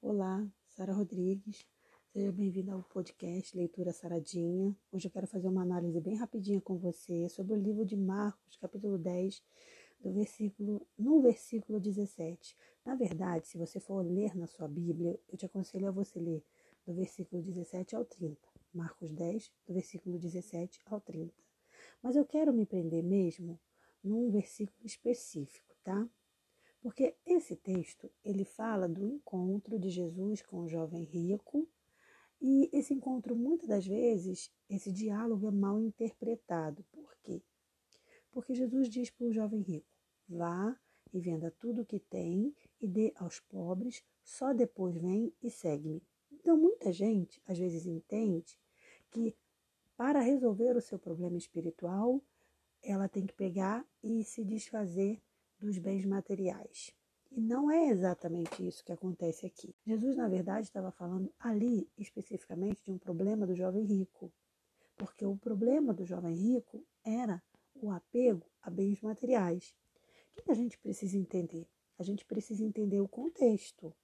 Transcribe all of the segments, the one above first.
Olá, Sara Rodrigues. Seja bem-vinda ao podcast Leitura Saradinha. Hoje eu quero fazer uma análise bem rapidinha com você sobre o livro de Marcos, capítulo 10, do versículo no versículo 17. Na verdade, se você for ler na sua Bíblia, eu te aconselho a você ler do versículo 17 ao 30. Marcos 10, do versículo 17 ao 30. Mas eu quero me prender mesmo num versículo específico, tá? Porque esse texto, ele fala do encontro de Jesus com o jovem rico, e esse encontro, muitas das vezes, esse diálogo é mal interpretado. Por quê? Porque Jesus diz para o jovem rico: vá e venda tudo o que tem e dê aos pobres, só depois vem e segue-me. Então, muita gente às vezes entende que para resolver o seu problema espiritual, ela tem que pegar e se desfazer dos bens materiais. E não é exatamente isso que acontece aqui. Jesus, na verdade, estava falando ali especificamente de um problema do jovem rico. Porque o problema do jovem rico era o apego a bens materiais. O que a gente precisa entender? A gente precisa entender o contexto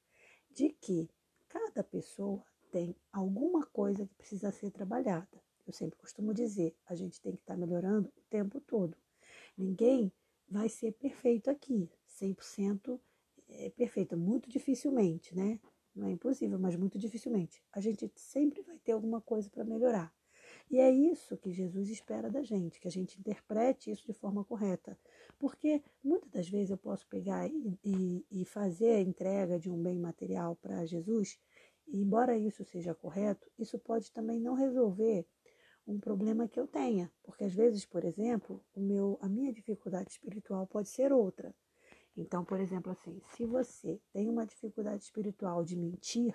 de que cada pessoa tem alguma coisa que precisa ser trabalhada. Eu sempre costumo dizer, a gente tem que estar melhorando o tempo todo. Ninguém vai ser perfeito aqui, 100% é perfeito, muito dificilmente, né? Não é impossível, mas muito dificilmente. A gente sempre vai ter alguma coisa para melhorar. E é isso que Jesus espera da gente, que a gente interprete isso de forma correta. Porque muitas das vezes eu posso pegar e, e, e fazer a entrega de um bem material para Jesus, e embora isso seja correto, isso pode também não resolver um problema que eu tenha, porque às vezes, por exemplo, o meu, a minha dificuldade espiritual pode ser outra. Então, por exemplo, assim, se você tem uma dificuldade espiritual de mentir,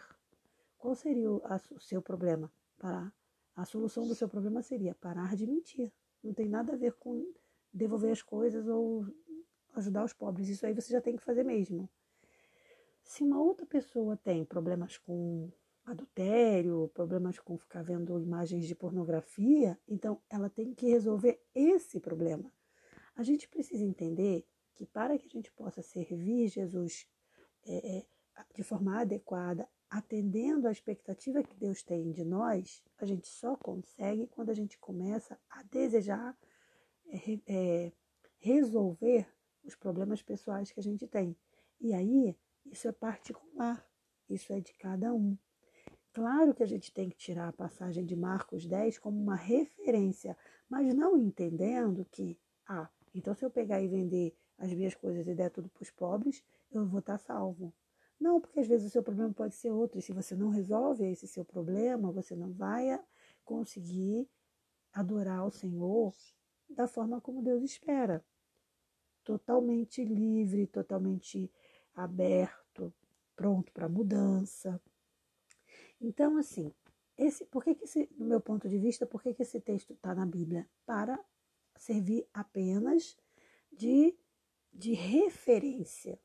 qual seria o, a, o seu problema? Parar. A solução do seu problema seria parar de mentir. Não tem nada a ver com devolver as coisas ou ajudar os pobres. Isso aí você já tem que fazer mesmo. Se uma outra pessoa tem problemas com adultério, problemas com ficar vendo imagens de pornografia, então ela tem que resolver esse problema. A gente precisa entender que para que a gente possa servir Jesus é, é, de forma adequada, atendendo à expectativa que Deus tem de nós, a gente só consegue quando a gente começa a desejar é, é resolver os problemas pessoais que a gente tem. E aí, isso é particular, isso é de cada um. Claro que a gente tem que tirar a passagem de Marcos 10 como uma referência, mas não entendendo que, ah, então se eu pegar e vender as minhas coisas e der tudo para os pobres, eu vou estar salvo. Não, porque às vezes o seu problema pode ser outro, e se você não resolve esse seu problema, você não vai conseguir adorar o Senhor da forma como Deus espera. Totalmente livre, totalmente aberto, pronto para mudança. Então, assim, esse, por que, que esse, no meu ponto de vista, por que, que esse texto está na Bíblia? Para servir apenas de, de referência.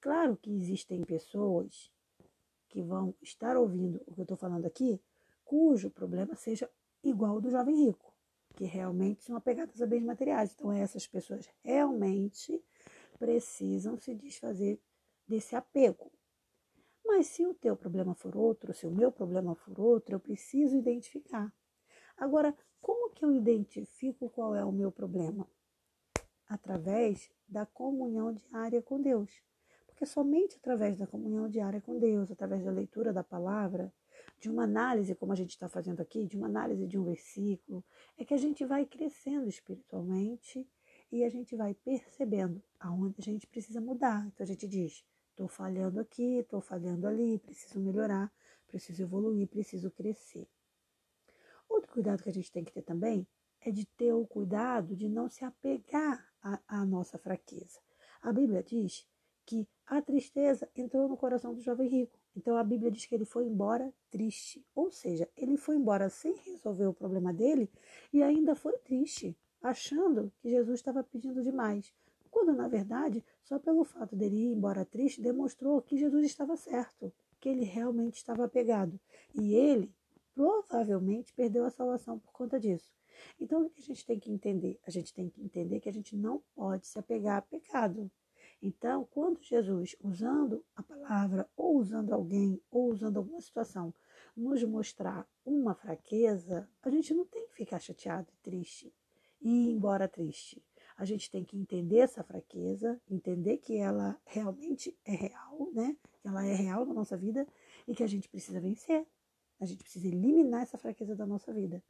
Claro que existem pessoas que vão estar ouvindo o que eu estou falando aqui, cujo problema seja igual ao do jovem rico, que realmente são apegadas a bens materiais. Então, essas pessoas realmente precisam se desfazer desse apego. Mas se o teu problema for outro, se o meu problema for outro, eu preciso identificar. Agora, como que eu identifico qual é o meu problema? Através da comunhão diária com Deus. Porque somente através da comunhão diária com Deus, através da leitura da palavra, de uma análise, como a gente está fazendo aqui, de uma análise de um versículo, é que a gente vai crescendo espiritualmente e a gente vai percebendo aonde a gente precisa mudar. Então a gente diz: Estou falhando aqui, estou falhando ali, preciso melhorar, preciso evoluir, preciso crescer. Outro cuidado que a gente tem que ter também é de ter o cuidado de não se apegar à, nossa fraqueza. A Bíblia diz que a tristeza entrou no coração do jovem rico. Então a Bíblia diz que ele foi embora triste. Ou seja, ele foi embora sem resolver o problema dele e ainda foi triste, achando que Jesus estava pedindo demais quando na verdade, só pelo fato dele ir embora triste, demonstrou que Jesus estava certo, que ele realmente estava apegado. E ele provavelmente perdeu a salvação por conta disso. Então, o que a gente tem que entender? A gente tem que entender que a gente não pode se apegar a pecado. Então, quando Jesus, usando a palavra, ou usando alguém, ou usando alguma situação, nos mostrar uma fraqueza, a gente não tem que ficar chateado e triste e ir embora triste. A gente tem que entender essa fraqueza, entender que ela realmente é real, né? Ela é real na nossa vida e que a gente precisa vencer. A gente precisa eliminar essa fraqueza da nossa vida.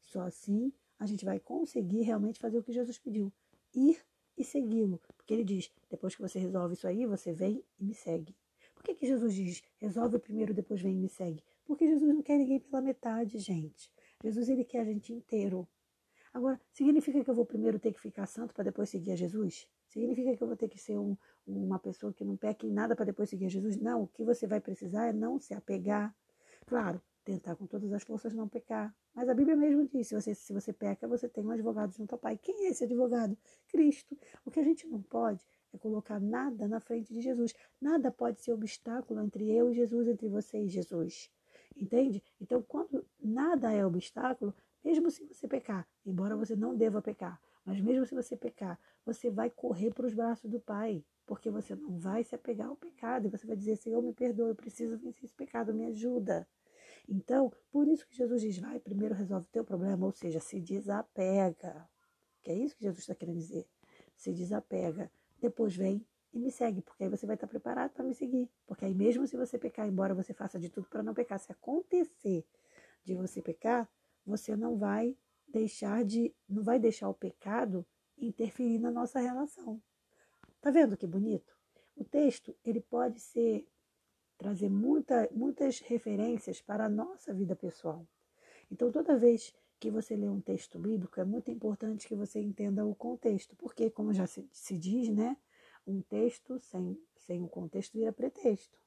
Só assim a gente vai conseguir realmente fazer o que Jesus pediu: ir e segui-lo. Porque ele diz: depois que você resolve isso aí, você vem e me segue. Por que, que Jesus diz: resolve primeiro, depois vem e me segue? Porque Jesus não quer ninguém pela metade, gente. Jesus ele quer a gente inteiro. Agora, significa que eu vou primeiro ter que ficar santo para depois seguir a Jesus? Significa que eu vou ter que ser um, uma pessoa que não peca em nada para depois seguir a Jesus? Não, o que você vai precisar é não se apegar. Claro, tentar com todas as forças não pecar. Mas a Bíblia mesmo diz: se você, se você peca, você tem um advogado junto ao Pai. Quem é esse advogado? Cristo. O que a gente não pode é colocar nada na frente de Jesus. Nada pode ser obstáculo entre eu e Jesus, entre você e Jesus. Entende? Então, quando nada é obstáculo, mesmo se você pecar, embora você não deva pecar, mas mesmo se você pecar, você vai correr para os braços do Pai, porque você não vai se apegar ao pecado e você vai dizer: Senhor, me perdoa, eu preciso vencer esse pecado, me ajuda. Então, por isso que Jesus diz: vai, primeiro resolve o teu problema, ou seja, se desapega. Que é isso que Jesus está querendo dizer. Se desapega. Depois vem e me segue, porque aí você vai estar preparado para me seguir. Porque aí, mesmo se você pecar, embora você faça de tudo para não pecar, se acontecer de você pecar, você não vai deixar de, não vai deixar o pecado interferir na nossa relação. Tá vendo que bonito? O texto, ele pode ser trazer muita, muitas referências para a nossa vida pessoal. Então, toda vez que você lê um texto bíblico, é muito importante que você entenda o contexto, porque, como já se, se diz, né, um texto sem, sem um contexto vira pretexto.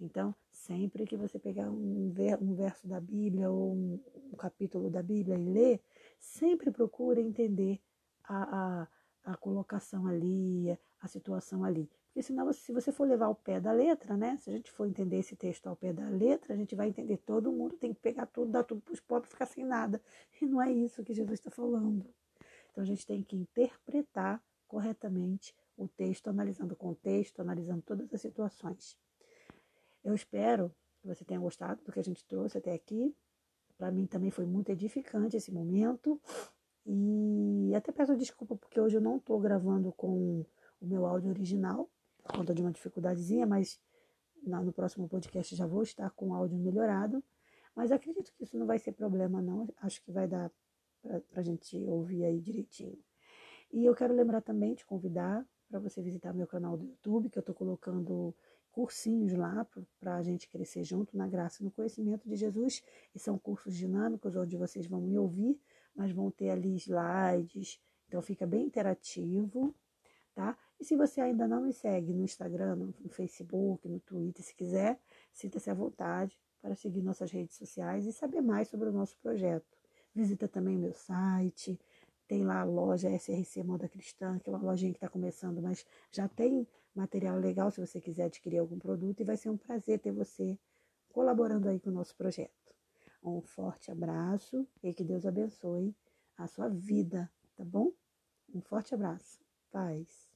Então, sempre que você pegar um, ver, um verso da Bíblia ou um, um, capítulo da Bíblia e ler, sempre procure entender a, a, a colocação ali, a, a situação ali. Porque senão, se você for levar ao pé da letra, né? Se a gente for entender esse texto ao pé da letra, a gente vai entender todo mundo tem que pegar tudo, dar tudo para os pobres ficar sem nada. E não é isso que Jesus está falando. Então a gente tem que interpretar corretamente o texto, analisando o contexto, analisando todas as situações. Eu espero que você tenha gostado do que a gente trouxe até aqui. Para mim também foi muito edificante esse momento. E até peço desculpa porque hoje eu não estou gravando com o meu áudio original, por conta de uma dificuldadezinha, mas no próximo podcast já vou estar com o áudio melhorado. Mas acredito que isso não vai ser problema, não. Acho que vai dar para a gente ouvir aí direitinho. E eu quero lembrar também, te convidar para você visitar meu canal do YouTube, que eu estou colocando cursinhos lá para a gente crescer junto na graça e no conhecimento de Jesus. E são cursos dinâmicos onde vocês vão me ouvir, mas vão ter ali slides, então fica bem interativo, tá? E se você ainda não me segue no Instagram, no Facebook, no Twitter, se quiser, sinta-se à vontade para seguir nossas redes sociais e saber mais sobre o nosso projeto. Visita também meu site, tem lá a loja SRC Moda Cristã, que é uma lojinha que está começando, mas já tem material legal se você quiser adquirir algum produto e vai ser um prazer ter você colaborando aí com o nosso projeto. Um forte abraço e que Deus abençoe a sua vida, tá bom? Um forte abraço. Paz.